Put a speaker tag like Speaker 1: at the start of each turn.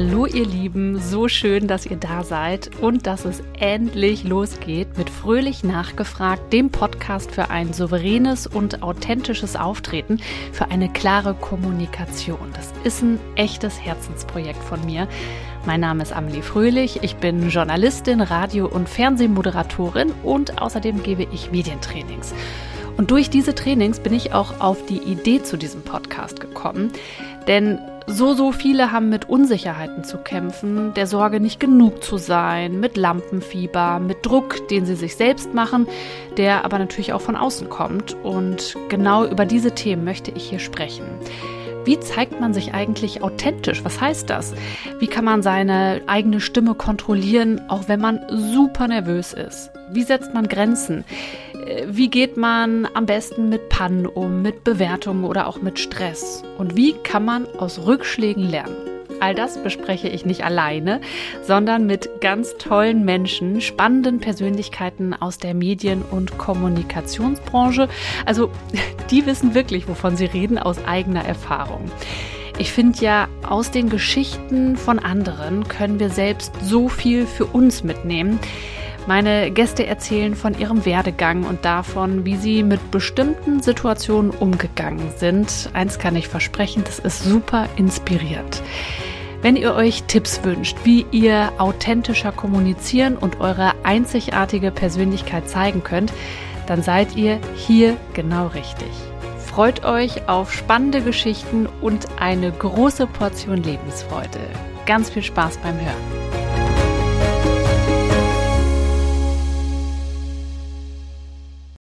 Speaker 1: Hallo ihr Lieben, so schön, dass ihr da seid und dass es endlich losgeht mit Fröhlich Nachgefragt, dem Podcast für ein souveränes und authentisches Auftreten, für eine klare Kommunikation. Das ist ein echtes Herzensprojekt von mir. Mein Name ist Amelie Fröhlich, ich bin Journalistin, Radio- und Fernsehmoderatorin und außerdem gebe ich Medientrainings. Und durch diese Trainings bin ich auch auf die Idee zu diesem Podcast gekommen, denn so, so viele haben mit Unsicherheiten zu kämpfen, der Sorge nicht genug zu sein, mit Lampenfieber, mit Druck, den sie sich selbst machen, der aber natürlich auch von außen kommt. Und genau über diese Themen möchte ich hier sprechen. Wie zeigt man sich eigentlich authentisch? Was heißt das? Wie kann man seine eigene Stimme kontrollieren, auch wenn man super nervös ist? Wie setzt man Grenzen? Wie geht man am besten mit Pannen um, mit Bewertungen oder auch mit Stress? Und wie kann man aus Rückschlägen lernen? All das bespreche ich nicht alleine, sondern mit ganz tollen Menschen, spannenden Persönlichkeiten aus der Medien- und Kommunikationsbranche. Also die wissen wirklich, wovon sie reden, aus eigener Erfahrung. Ich finde ja, aus den Geschichten von anderen können wir selbst so viel für uns mitnehmen. Meine Gäste erzählen von ihrem Werdegang und davon, wie sie mit bestimmten Situationen umgegangen sind. Eins kann ich versprechen, das ist super inspiriert. Wenn ihr euch Tipps wünscht, wie ihr authentischer kommunizieren und eure einzigartige Persönlichkeit zeigen könnt, dann seid ihr hier genau richtig. Freut euch auf spannende Geschichten und eine große Portion Lebensfreude. Ganz viel Spaß beim Hören.